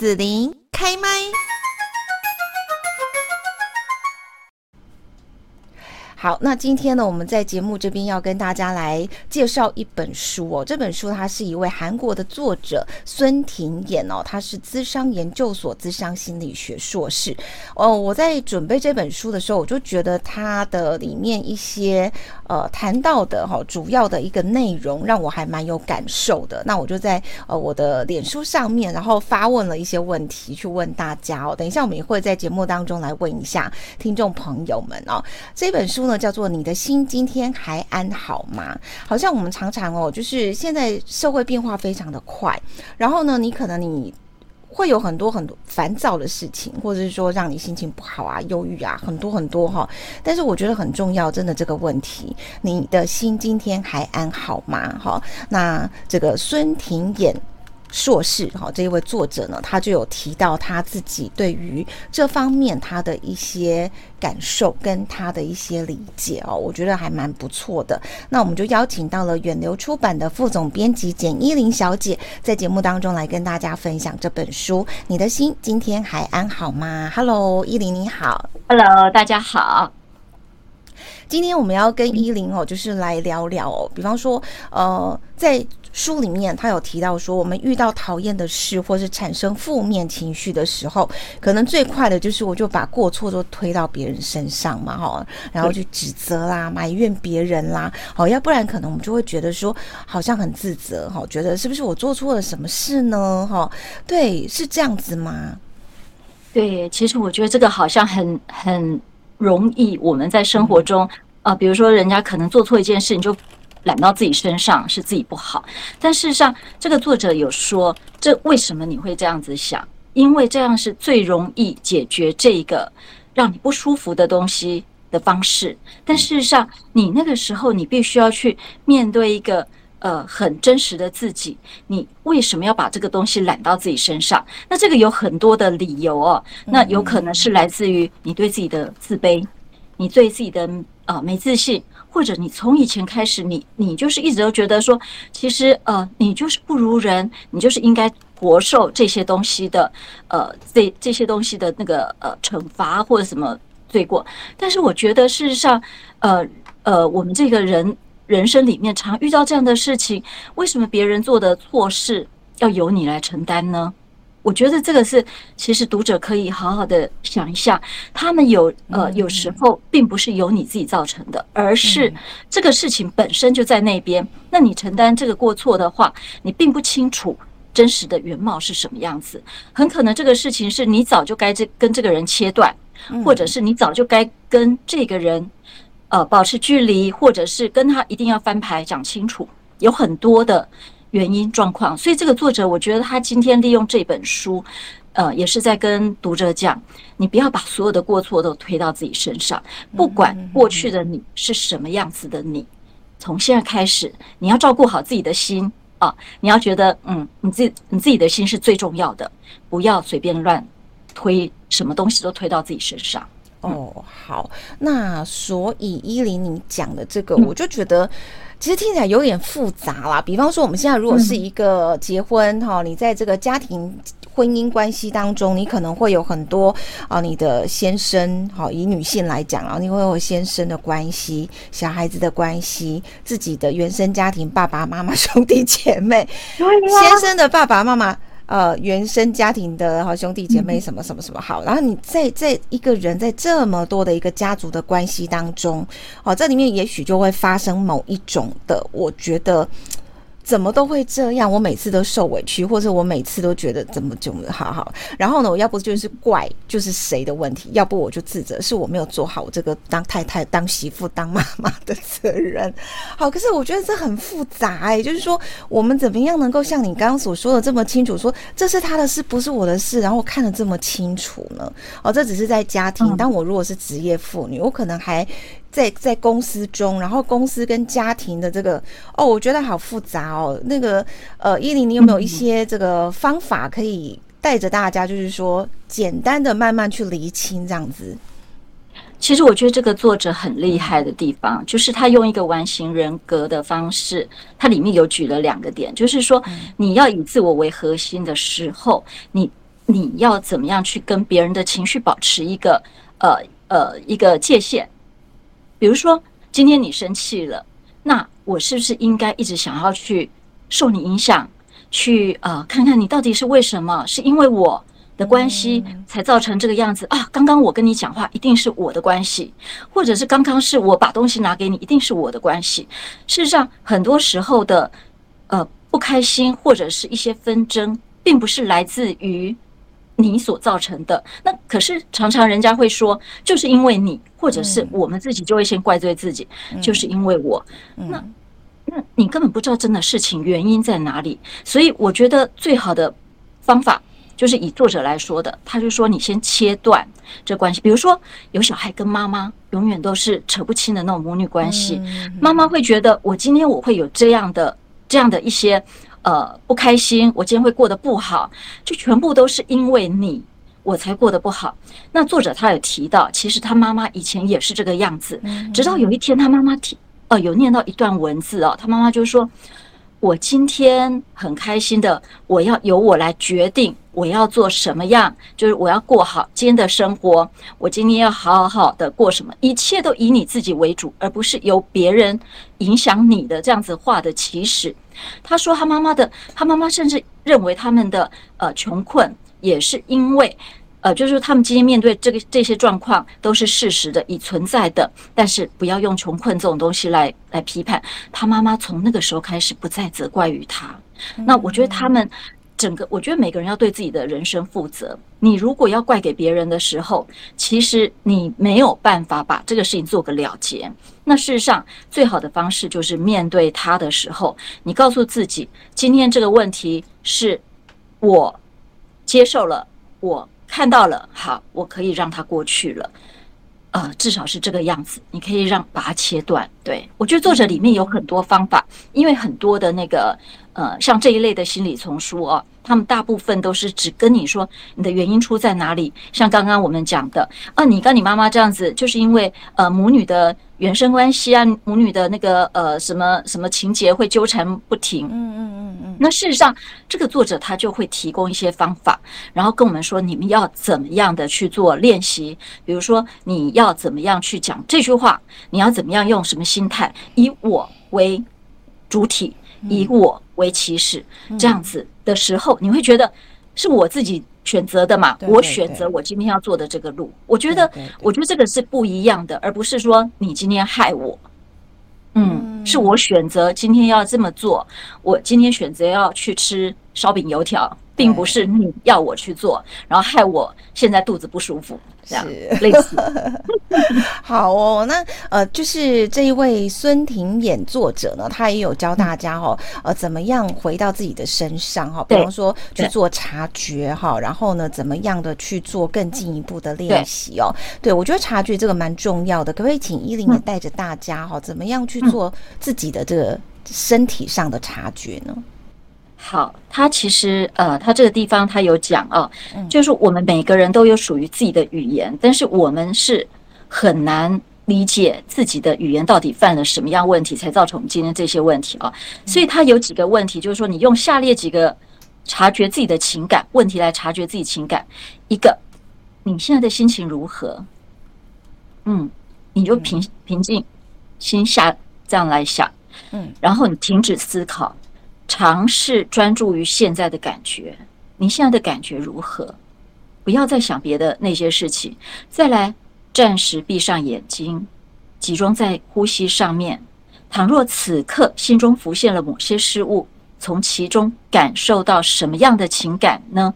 子琳开麦。好，那今天呢，我们在节目这边要跟大家来介绍一本书哦。这本书它是一位韩国的作者孙廷衍哦，他是资商研究所资商心理学硕士哦。我在准备这本书的时候，我就觉得它的里面一些呃谈到的哈、哦、主要的一个内容让我还蛮有感受的。那我就在呃我的脸书上面，然后发问了一些问题去问大家哦。等一下我们也会在节目当中来问一下听众朋友们哦。这本书呢。叫做你的心今天还安好吗？好像我们常常哦，就是现在社会变化非常的快，然后呢，你可能你会有很多很多烦躁的事情，或者是说让你心情不好啊、忧郁啊，很多很多哈。但是我觉得很重要，真的这个问题，你的心今天还安好吗？哈，那这个孙婷演。硕士哈，这一位作者呢，他就有提到他自己对于这方面他的一些感受跟他的一些理解哦，我觉得还蛮不错的。那我们就邀请到了远流出版的副总编辑简依琳小姐，在节目当中来跟大家分享这本书。你的心今天还安好吗？Hello，依琳你好。Hello，大家好。今天我们要跟依琳哦，就是来聊聊哦，比方说呃，在。书里面他有提到说，我们遇到讨厌的事或是产生负面情绪的时候，可能最快的就是我就把过错都推到别人身上嘛，哈，然后去指责啦、埋怨别人啦，好，要不然可能我们就会觉得说，好像很自责，哈，觉得是不是我做错了什么事呢？哈，对，是这样子吗？对，其实我觉得这个好像很很容易，我们在生活中啊、比如说人家可能做错一件事，你就。揽到自己身上是自己不好，但事实上，这个作者有说，这为什么你会这样子想？因为这样是最容易解决这个让你不舒服的东西的方式。但事实上，你那个时候你必须要去面对一个呃很真实的自己，你为什么要把这个东西揽到自己身上？那这个有很多的理由哦，那有可能是来自于你对自己的自卑，你对自己的呃没自信。或者你从以前开始，你你就是一直都觉得说，其实呃，你就是不如人，你就是应该活受这些东西的，呃，这这些东西的那个呃惩罚或者什么罪过。但是我觉得事实上，呃呃，我们这个人人生里面常遇到这样的事情，为什么别人做的错事要由你来承担呢？我觉得这个是，其实读者可以好好的想一下，他们有呃，有时候并不是由你自己造成的，而是这个事情本身就在那边。那你承担这个过错的话，你并不清楚真实的原貌是什么样子。很可能这个事情是你早就该这跟这个人切断，或者是你早就该跟这个人呃保持距离，或者是跟他一定要翻牌讲清楚。有很多的。原因状况，所以这个作者，我觉得他今天利用这本书，呃，也是在跟读者讲，你不要把所有的过错都推到自己身上，不管过去的你是什么样子的你，从现在开始，你要照顾好自己的心啊，你要觉得，嗯，你自己你自己的心是最重要的，不要随便乱推什么东西都推到自己身上。哦，好，那所以依琳你讲的这个，我就觉得。其实听起来有点复杂啦。比方说，我们现在如果是一个结婚哈，你在这个家庭婚姻关系当中，你可能会有很多啊，你的先生哈，以女性来讲啊，你会有先生的关系、小孩子的关系、自己的原生家庭、爸爸妈妈、兄弟姐妹、先生的爸爸妈妈。呃，原生家庭的好兄弟姐妹什么什么什么好，然后你在在一个人在这么多的一个家族的关系当中，哦，这里面也许就会发生某一种的，我觉得。怎么都会这样？我每次都受委屈，或者我每次都觉得怎么就好好。然后呢，我要不就是怪就是谁的问题，要不我就自责是我没有做好这个当太太、当媳妇、当妈妈的责任。好，可是我觉得这很复杂哎、欸，就是说我们怎么样能够像你刚刚所说的这么清楚，说这是他的事，不是我的事，然后看得这么清楚呢？哦，这只是在家庭。但我如果是职业妇女，我可能还。在在公司中，然后公司跟家庭的这个哦，我觉得好复杂哦。那个呃，依琳，你有没有一些这个方法可以带着大家，就是说简单的慢慢去厘清这样子？其实我觉得这个作者很厉害的地方，就是他用一个完形人格的方式，他里面有举了两个点，就是说你要以自我为核心的时候，你。你要怎么样去跟别人的情绪保持一个呃呃一个界限？比如说，今天你生气了，那我是不是应该一直想要去受你影响，去呃看看你到底是为什么？是因为我的关系才造成这个样子啊？刚刚我跟你讲话一定是我的关系，或者是刚刚是我把东西拿给你，一定是我的关系。事实上，很多时候的呃不开心或者是一些纷争，并不是来自于你所造成的。那可是常常人家会说，就是因为你，或者是我们自己就会先怪罪自己，就是因为我。那那你根本不知道真的事情原因在哪里。所以我觉得最好的方法。就是以作者来说的，他就说你先切断这关系。比如说，有小孩跟妈妈永远都是扯不清的那种母女关系，妈妈会觉得我今天我会有这样的这样的一些呃不开心，我今天会过得不好，就全部都是因为你我才过得不好。那作者他有提到，其实他妈妈以前也是这个样子，直到有一天他妈妈提呃有念到一段文字哦，他妈妈就说。我今天很开心的，我要由我来决定我要做什么样，就是我要过好今天的生活。我今天要好好的过什么，一切都以你自己为主，而不是由别人影响你的这样子话的起始。他说他妈妈的，他妈妈甚至认为他们的呃穷困也是因为。呃，就是他们今天面对这个这些状况都是事实的，已存在的，但是不要用穷困这种东西来来批判他。妈妈从那个时候开始不再责怪于他。那我觉得他们整个，我觉得每个人要对自己的人生负责。你如果要怪给别人的时候，其实你没有办法把这个事情做个了结。那事实上，最好的方式就是面对他的时候，你告诉自己，今天这个问题是我接受了，我。看到了，好，我可以让它过去了，呃，至少是这个样子。你可以让把它切断。对，我觉得作者里面有很多方法，因为很多的那个呃，像这一类的心理丛书哦，他们大部分都是只跟你说你的原因出在哪里。像刚刚我们讲的，啊，你跟你妈妈这样子，就是因为呃母女的。原生关系啊，母女的那个呃什么什么情节会纠缠不停。嗯嗯嗯嗯。那事实上，这个作者他就会提供一些方法，然后跟我们说你们要怎么样的去做练习。比如说，你要怎么样去讲这句话，你要怎么样用什么心态，以我为主体，以我为起始，这样子的时候，你会觉得是我自己。选择的嘛，我选择我今天要做的这个路，我觉得，我觉得这个是不一样的，而不是说你今天害我，嗯，是我选择今天要这么做，我今天选择要去吃烧饼油条。并不是你要我去做，然后害我现在肚子不舒服，这样类似。好哦，那呃，就是这一位孙婷演作者呢，他也有教大家哦，呃，怎么样回到自己的身上哈，比方说去做察觉哈，然后呢，怎么样的去做更进一步的练习哦。对，我觉得察觉这个蛮重要的，可不可以请依林也带着大家哈，怎么样去做自己的这个身体上的察觉呢？好，他其实呃，他这个地方他有讲啊，就是我们每个人都有属于自己的语言，但是我们是很难理解自己的语言到底犯了什么样问题，才造成我们今天这些问题啊。所以他有几个问题，就是说你用下列几个察觉自己的情感问题来察觉自己情感。一个，你现在的心情如何？嗯，你就平平静心下这样来想，嗯，然后你停止思考。尝试专注于现在的感觉，你现在的感觉如何？不要再想别的那些事情。再来，暂时闭上眼睛，集中在呼吸上面。倘若此刻心中浮现了某些事物，从其中感受到什么样的情感呢？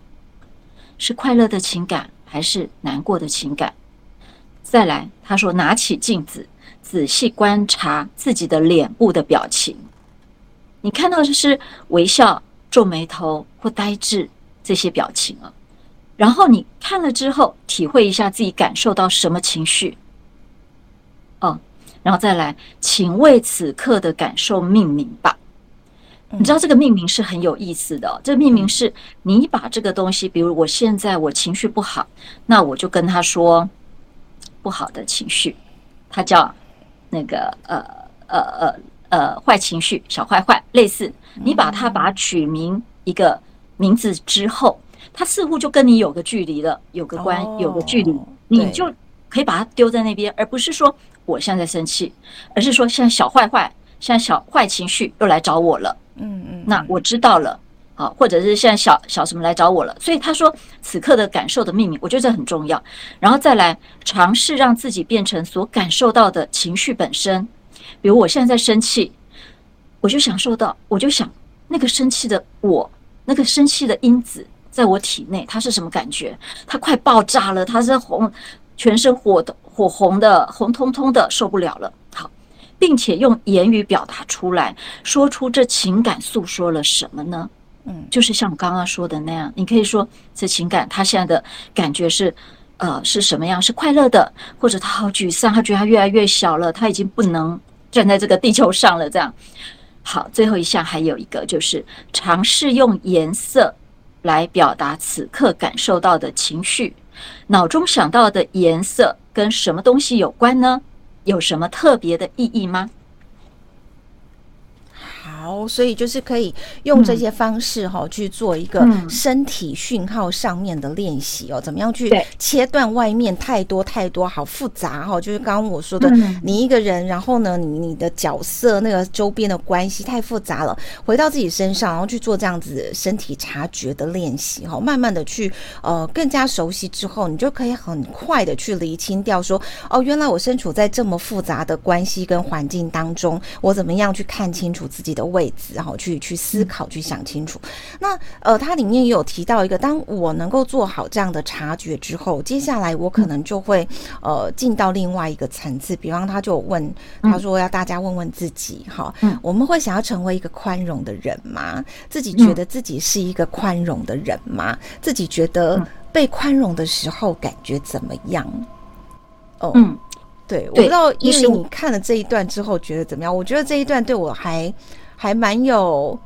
是快乐的情感，还是难过的情感？再来，他说，拿起镜子，仔细观察自己的脸部的表情。你看到的是微笑、皱眉头或呆滞这些表情啊，然后你看了之后，体会一下自己感受到什么情绪，哦，然后再来，请为此刻的感受命名吧。你知道这个命名是很有意思的，这个命名是你把这个东西，比如我现在我情绪不好，那我就跟他说不好的情绪，他叫那个呃呃呃。呃，坏情绪，小坏坏，类似，你把它把它取名一个名字之后，它似乎就跟你有个距离了，有个关，有个距离，你就可以把它丢在那边，而不是说我现在生气，而是说现在小坏坏，现在小坏情绪又来找我了。嗯嗯，那我知道了，好，或者是现在小小什么来找我了，所以他说此刻的感受的秘密，我觉得这很重要。然后再来尝试让自己变成所感受到的情绪本身，比如我现在在生气，我就享受到，我就想那个生气的我，那个生气的因子在我体内，它是什么感觉？它快爆炸了，它是红，全身火的火红的，红彤彤的，受不了了。好并且用言语表达出来，说出这情感诉说了什么呢？嗯，就是像我刚刚说的那样，你可以说这情感他现在的感觉是，呃，是什么样？是快乐的，或者他好沮丧，他觉得他越来越小了，他已经不能站在这个地球上了。这样，好，最后一项还有一个就是尝试用颜色来表达此刻感受到的情绪，脑中想到的颜色跟什么东西有关呢？有什么特别的意义吗？好，所以就是可以用这些方式哈、哦嗯、去做一个身体讯号上面的练习哦，怎么样去切断外面太多太多好复杂哈、哦？就是刚刚我说的，你一个人，然后呢，你你的角色那个周边的关系太复杂了，回到自己身上，然后去做这样子身体察觉的练习哈，慢慢的去呃更加熟悉之后，你就可以很快的去厘清掉说哦，原来我身处在这么复杂的关系跟环境当中，我怎么样去看清楚自己的位置，然后去去思考，去想清楚。那呃，它里面也有提到一个，当我能够做好这样的察觉之后，接下来我可能就会呃进到另外一个层次。比方，他就问他说要大家问问自己，哈，我们会想要成为一个宽容的人吗？自己觉得自己是一个宽容的人吗？自己觉得被宽容的时候感觉怎么样？哦，嗯。对，我不知道因为你看了这一段之后觉得怎么样？我觉得这一段对我还还蛮有，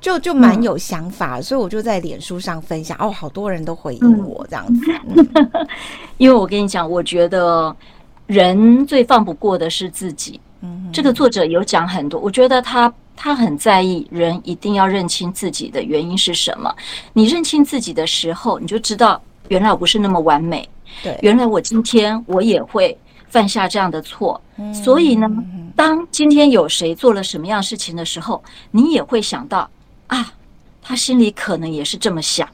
就就蛮有想法，嗯、所以我就在脸书上分享。哦，好多人都回应我这样子。嗯、因为我跟你讲，我觉得人最放不过的是自己。嗯，这个作者有讲很多，我觉得他他很在意人一定要认清自己的原因是什么。你认清自己的时候，你就知道原来我不是那么完美。对，原来我今天我也会。犯下这样的错，所以呢，当今天有谁做了什么样事情的时候，你也会想到啊，他心里可能也是这么想。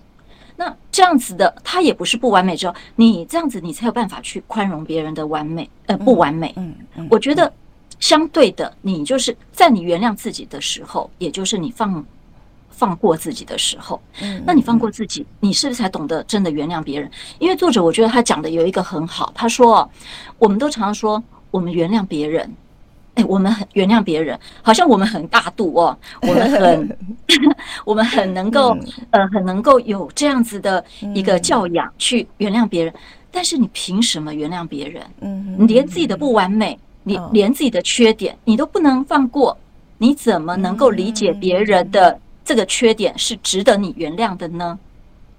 那这样子的，他也不是不完美之后，你这样子，你才有办法去宽容别人的完美，呃，不完美。嗯嗯，我觉得相对的，你就是在你原谅自己的时候，也就是你放。放过自己的时候，嗯那你放过自己，你是不是才懂得真的原谅别人？因为作者我觉得他讲的有一个很好，他说，我们都常常说我们原谅别人，哎，我们很原谅别人，好像我们很大度哦，我们很 我们很能够呃很能够有这样子的一个教养去原谅别人，但是你凭什么原谅别人？嗯，你连自己的不完美，你连自己的缺点你都不能放过，你怎么能够理解别人的？这个缺点是值得你原谅的呢？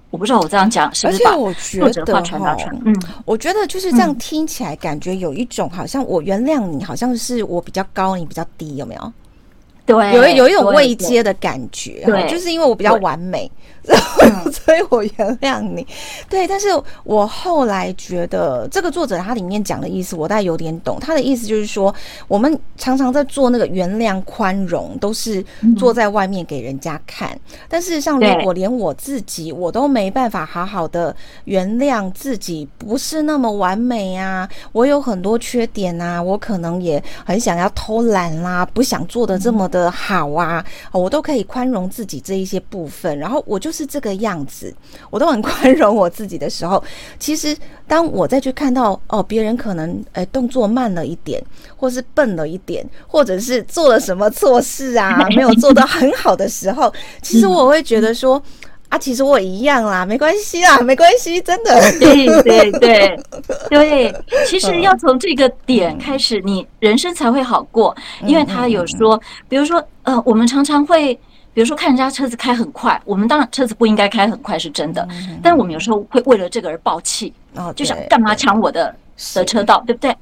我不知道我这样讲是不是把作者话传达出来？嗯，我觉得就是这样听起来，感觉有一种好像我原谅你，好像是我比较高，你比较低，有没有？对，有有一种未接的感觉，对，就是因为我比较完美。所以我原谅你，对。但是我后来觉得，这个作者他里面讲的意思，我大概有点懂。他的意思就是说，我们常常在做那个原谅、宽容，都是坐在外面给人家看。但事实上，如果连我自己我都没办法好好的原谅自己，不是那么完美啊，我有很多缺点啊，我可能也很想要偷懒啦，不想做的这么的好啊，我都可以宽容自己这一些部分，然后我就。就是这个样子，我都很 宽容我自己的时候，其实当我再去看到哦，别人可能诶、欸、动作慢了一点，或是笨了一点，或者是做了什么错事啊，没有做得很好的时候，其实我会觉得说啊，其实我一样啦，没关系啦，没关系，真的，对。对对 对，其实要从这个点开始，你人生才会好过，因为他有说，比如说呃，我们常常会。比如说，看人家车子开很快，我们当然车子不应该开很快，是真的。但是我们有时候会为了这个而爆气，就想干嘛抢我的的车道，对不对？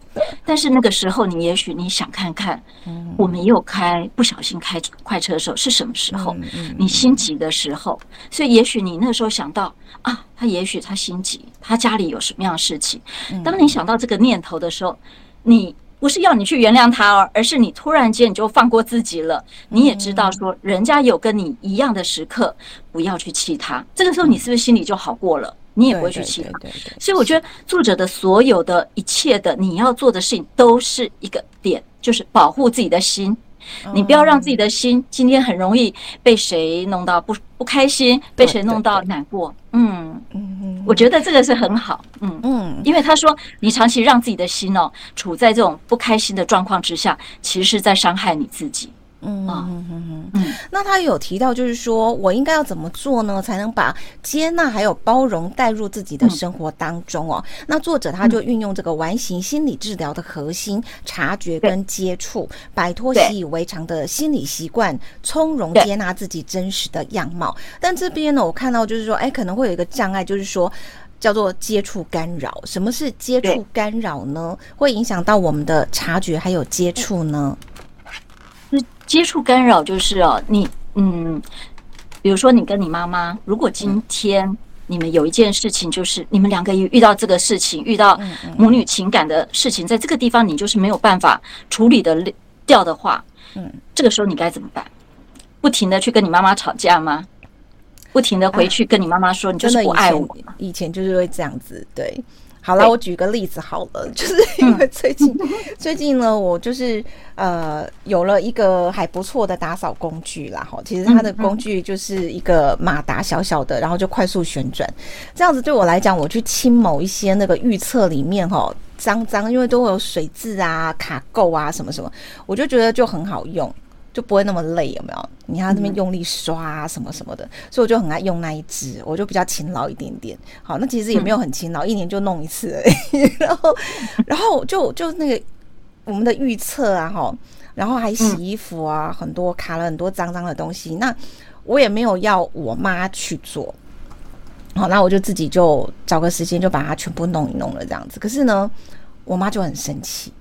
但是那个时候，你也许你想看看，我们又开不小心开快车的时候是什么时候？你心急的时候，所以也许你那时候想到啊，他也许他心急，他家里有什么样的事情。当你想到这个念头的时候，你不是要你去原谅他哦，而是你突然间你就放过自己了。你也知道说，人家有跟你一样的时刻，不要去气他。这个时候，你是不是心里就好过了？你也不会去气他，所以我觉得作者的所有的一切的你要做的事情都是一个点，就是保护自己的心。你不要让自己的心今天很容易被谁弄到不不开心，被谁弄到难过。嗯嗯，我觉得这个是很好。嗯嗯，因为他说你长期让自己的心哦处在这种不开心的状况之下，其实是在伤害你自己。嗯嗯嗯嗯，那他有提到，就是说我应该要怎么做呢，才能把接纳还有包容带入自己的生活当中哦？那作者他就运用这个完形心理治疗的核心察觉跟接触，摆脱习以为常的心理习惯，从容接纳自己真实的样貌。但这边呢，我看到就是说，哎，可能会有一个障碍，就是说叫做接触干扰。什么是接触干扰呢？会影响到我们的察觉还有接触呢？接触干扰就是哦，你嗯，比如说你跟你妈妈，如果今天你们有一件事情，就是你们两个遇到这个事情，遇到母女情感的事情，在这个地方你就是没有办法处理的掉的话，嗯，这个时候你该怎么办？不停的去跟你妈妈吵架吗？不停的回去跟你妈妈说你就是不爱我？以前就是会这样子，对。好了，我举个例子好了，就是因为最近最近呢，我就是呃有了一个还不错的打扫工具啦。哈，其实它的工具就是一个马达小小的，然后就快速旋转，这样子对我来讲，我去清某一些那个预测里面哈脏脏，因为都会有水渍啊、卡垢啊什么什么，我就觉得就很好用。就不会那么累，有没有？你要这边用力刷啊，什么什么的，嗯、所以我就很爱用那一支，我就比较勤劳一点点。好，那其实也没有很勤劳，嗯、一年就弄一次而已。然后，然后就就那个我们的预测啊，哈，然后还洗衣服啊，嗯、很多卡了很多脏脏的东西。那我也没有要我妈去做，好，那我就自己就找个时间就把它全部弄一弄了这样子。可是呢，我妈就很生气。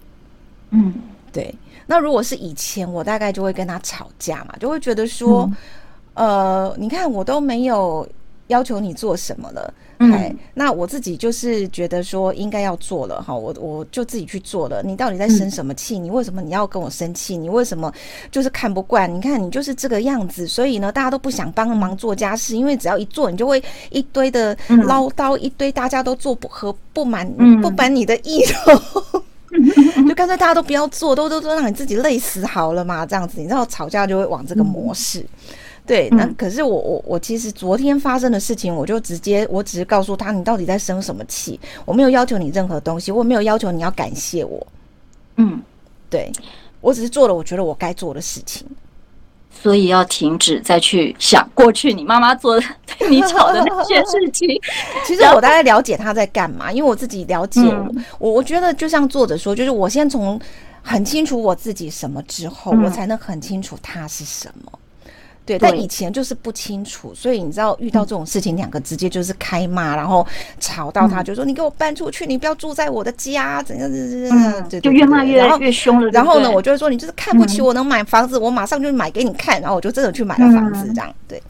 嗯，对。那如果是以前，我大概就会跟他吵架嘛，就会觉得说，嗯、呃，你看我都没有要求你做什么了，哎、嗯，那我自己就是觉得说应该要做了哈，我我就自己去做了。你到底在生什么气？你为什么你要跟我生气？你为什么就是看不惯？你看你就是这个样子，所以呢，大家都不想帮忙做家事，因为只要一做，你就会一堆的唠叨，一堆大家都做不和不满不满你的意头。就干脆大家都不要做，都都都让你自己累死好了嘛，这样子，你知道吵架就会往这个模式。对，那可是我我我其实昨天发生的事情，我就直接我只是告诉他，你到底在生什么气？我没有要求你任何东西，我没有要求你要感谢我。嗯，对，我只是做了我觉得我该做的事情。所以要停止再去想过去你妈妈做的对你吵的那些事情。其实我大概了解他在干嘛，因为我自己了解我，我我觉得就像作者说，就是我先从很清楚我自己什么之后，我才能很清楚他是什么。对，但以前就是不清楚，所以你知道遇到这种事情，两个直接就是开骂，然后吵到他，就说你给我搬出去，你不要住在我的家，怎样怎样怎样，就越骂越越凶了。然后呢，我就会说你就是看不起我，能买房子，我马上就买给你看。然后我就真的去买了房子，这样对。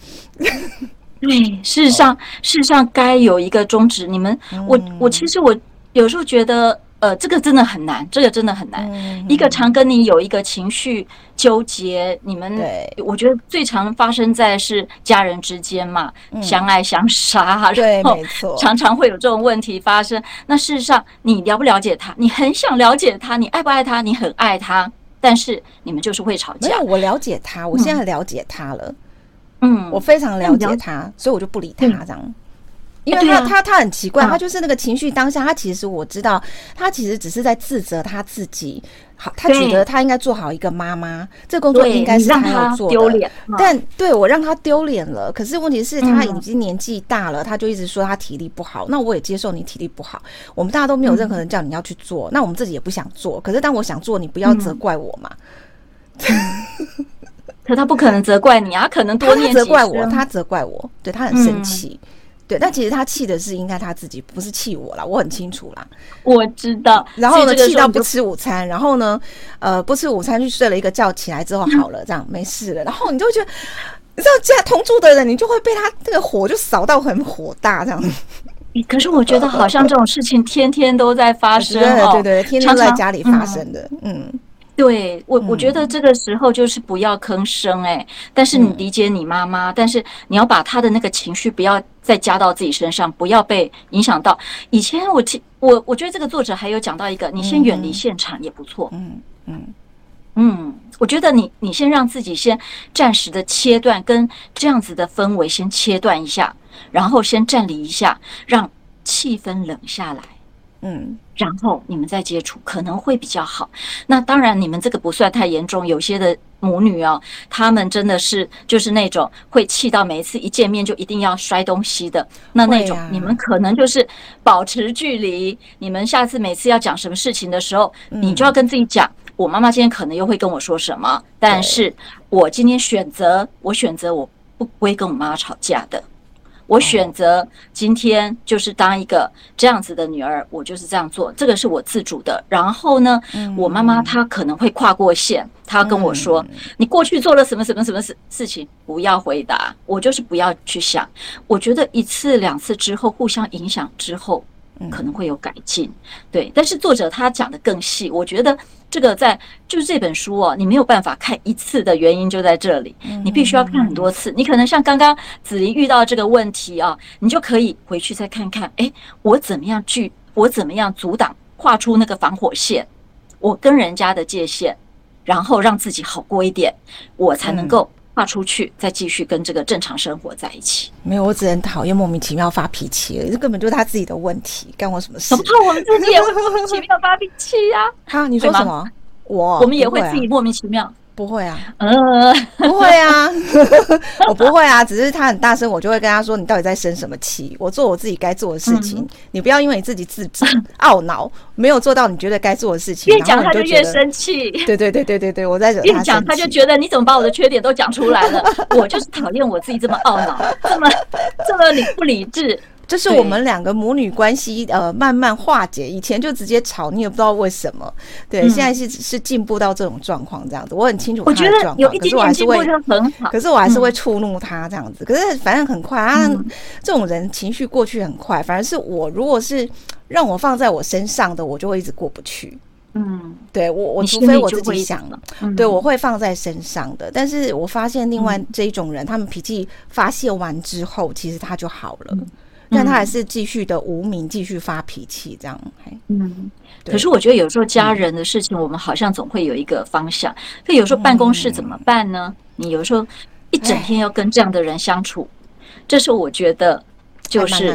对，事实上，事实上该有一个终止。你们，我我其实我有时候觉得。呃，这个真的很难，这个真的很难。嗯、一个常跟你有一个情绪纠结，你们，对我觉得最常发生在是家人之间嘛，嗯、相爱相杀，对，没错，常常会有这种问题发生。那事实上，你了不了解他？你很想了解他，你爱不爱他？你很爱他，但是你们就是会吵架。没有，我了解他，我现在了解他了。嗯，我非常了解他，嗯、所以我就不理他这样。嗯因为他他他很奇怪，他就是那个情绪当下，他其实我知道，他其实只是在自责他自己。好，他觉得他应该做好一个妈妈，这工作应该是他要做的。但对我让他丢脸了，可是问题是他已经年纪大了，他就一直说他体力不好。那我也接受你体力不好，我们大家都没有任何人叫你要去做，那我们自己也不想做。可是当我想做，你不要责怪我嘛。可他不可能责怪你啊，可能多念责怪我，他责怪我，对他很生气。对，但其实他气的是应该他自己，不是气我啦，我很清楚啦。我知道。然后呢，气到不吃午餐，然后呢，呃，不吃午餐去睡了一个觉，起来之后好了，这样没事了。然后你就会觉得，你知道，这样同住的人，你就会被他这个火就扫到很火大这样。可是我觉得好像这种事情天天都在发 生，对对对，天天都在家里发生的，嗯。对我，我觉得这个时候就是不要吭声哎、欸。但是你理解你妈妈，但是你要把她的那个情绪不要再加到自己身上，不要被影响到。以前我听我，我觉得这个作者还有讲到一个，你先远离现场也不错。嗯嗯嗯，我觉得你你先让自己先暂时的切断跟这样子的氛围先切断一下，然后先站离一下，让气氛冷下来。嗯。然后你们再接触可能会比较好。那当然，你们这个不算太严重。有些的母女哦，她们真的是就是那种会气到每一次一见面就一定要摔东西的。那那种你们可能就是保持距离。你们下次每次要讲什么事情的时候，你就要跟自己讲：我妈妈今天可能又会跟我说什么，但是我今天选择，我选择我不会跟我妈妈吵架的。我选择今天就是当一个这样子的女儿，我就是这样做，这个是我自主的。然后呢，我妈妈她可能会跨过线，她跟我说：“你过去做了什么什么什么事事情，不要回答。”我就是不要去想。我觉得一次两次之后互相影响之后，可能会有改进。对，但是作者他讲的更细，我觉得。这个在就是这本书哦，你没有办法看一次的原因就在这里，你必须要看很多次。你可能像刚刚子琳遇到这个问题啊，你就可以回去再看看，哎，我怎么样去，我怎么样阻挡，画出那个防火线，我跟人家的界限，然后让自己好过一点，我才能够画出去，再继续跟这个正常生活在一起。没有，我只能讨厌莫名其妙发脾气，这根本就是他自己的问题，干我什么事？怎么我们自己也会莫名其妙发脾气呀？哈，你说什么？我我们也会自己莫名其妙。不会啊，呃，不会啊，我不会啊，只是他很大声，我就会跟他说：“你到底在生什么气？我做我自己该做的事情，你不要因为你自己自责 懊恼，没有做到你觉得该做的事情，越讲他就越生气。”对对对对对对，我在惹他。越讲他就觉得你怎么把我的缺点都讲出来了？我就是讨厌我自己这么懊恼，这么这么理不理智。这是我们两个母女关系呃慢慢化解，以前就直接吵，你也不知道为什么。对，现在是是进步到这种状况这样子，我很清楚他的状况，可是我还是会很好，可是我还是会触怒他这样子。可是反正很快啊，这种人情绪过去很快，反而是我如果是让我放在我身上的，我就会一直过不去。嗯，对我我除非我自己想了，对我会放在身上的。但是我发现另外这一种人，他们脾气发泄完之后，其实他就好了。但他还是继续的无名，继续发脾气，这样。嗯，可是我觉得有时候家人的事情，我们好像总会有一个方向。那有时候办公室怎么办呢？你有时候一整天要跟这样的人相处，这时候我觉得就是，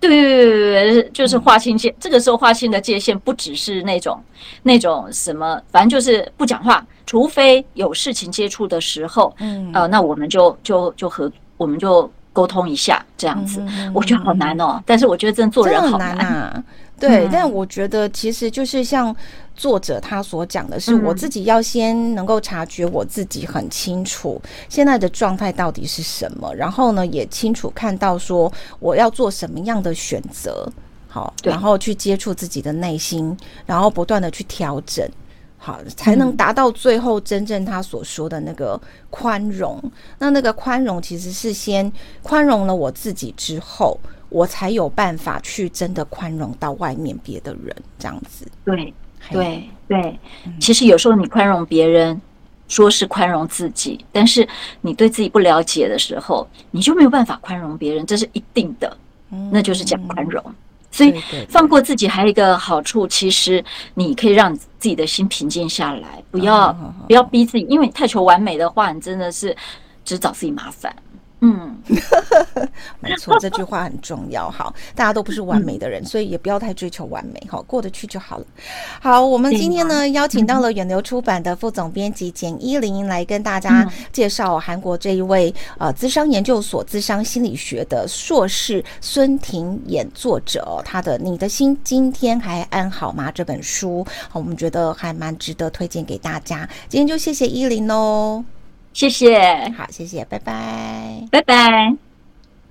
对对对对，就是划清界。这个时候划清的界限，不只是那种那种什么，反正就是不讲话，除非有事情接触的时候，嗯，呃，那我们就就就和我们就。沟通一下，这样子，我觉得好难哦。但是我觉得真的做人好难啊。对，但我觉得其实就是像作者他所讲的，是我自己要先能够察觉我自己很清楚现在的状态到底是什么，然后呢，也清楚看到说我要做什么样的选择，好，然后去接触自己的内心，然后不断的去调整。好，才能达到最后真正他所说的那个宽容。那那个宽容其实是先宽容了我自己之后，我才有办法去真的宽容到外面别的人，这样子。对，对，对。其实有时候你宽容别人，说是宽容自己，但是你对自己不了解的时候，你就没有办法宽容别人，这是一定的。那就是讲宽容。所以放过自己还有一个好处，其实你可以让自己的心平静下来，不要不要逼自己，因为太求完美的话，你真的是只找自己麻烦。嗯，没错，这句话很重要。好，大家都不是完美的人，所以也不要太追求完美，好，过得去就好了。好，我们今天呢邀请到了远流出版的副总编辑简依琳来跟大家介绍韩国这一位呃资商研究所资商心理学的硕士孙婷演作者，他的《你的心今天还安好吗》这本书，好，我们觉得还蛮值得推荐给大家。今天就谢谢依琳喽。谢谢，好，谢谢，拜拜，拜拜。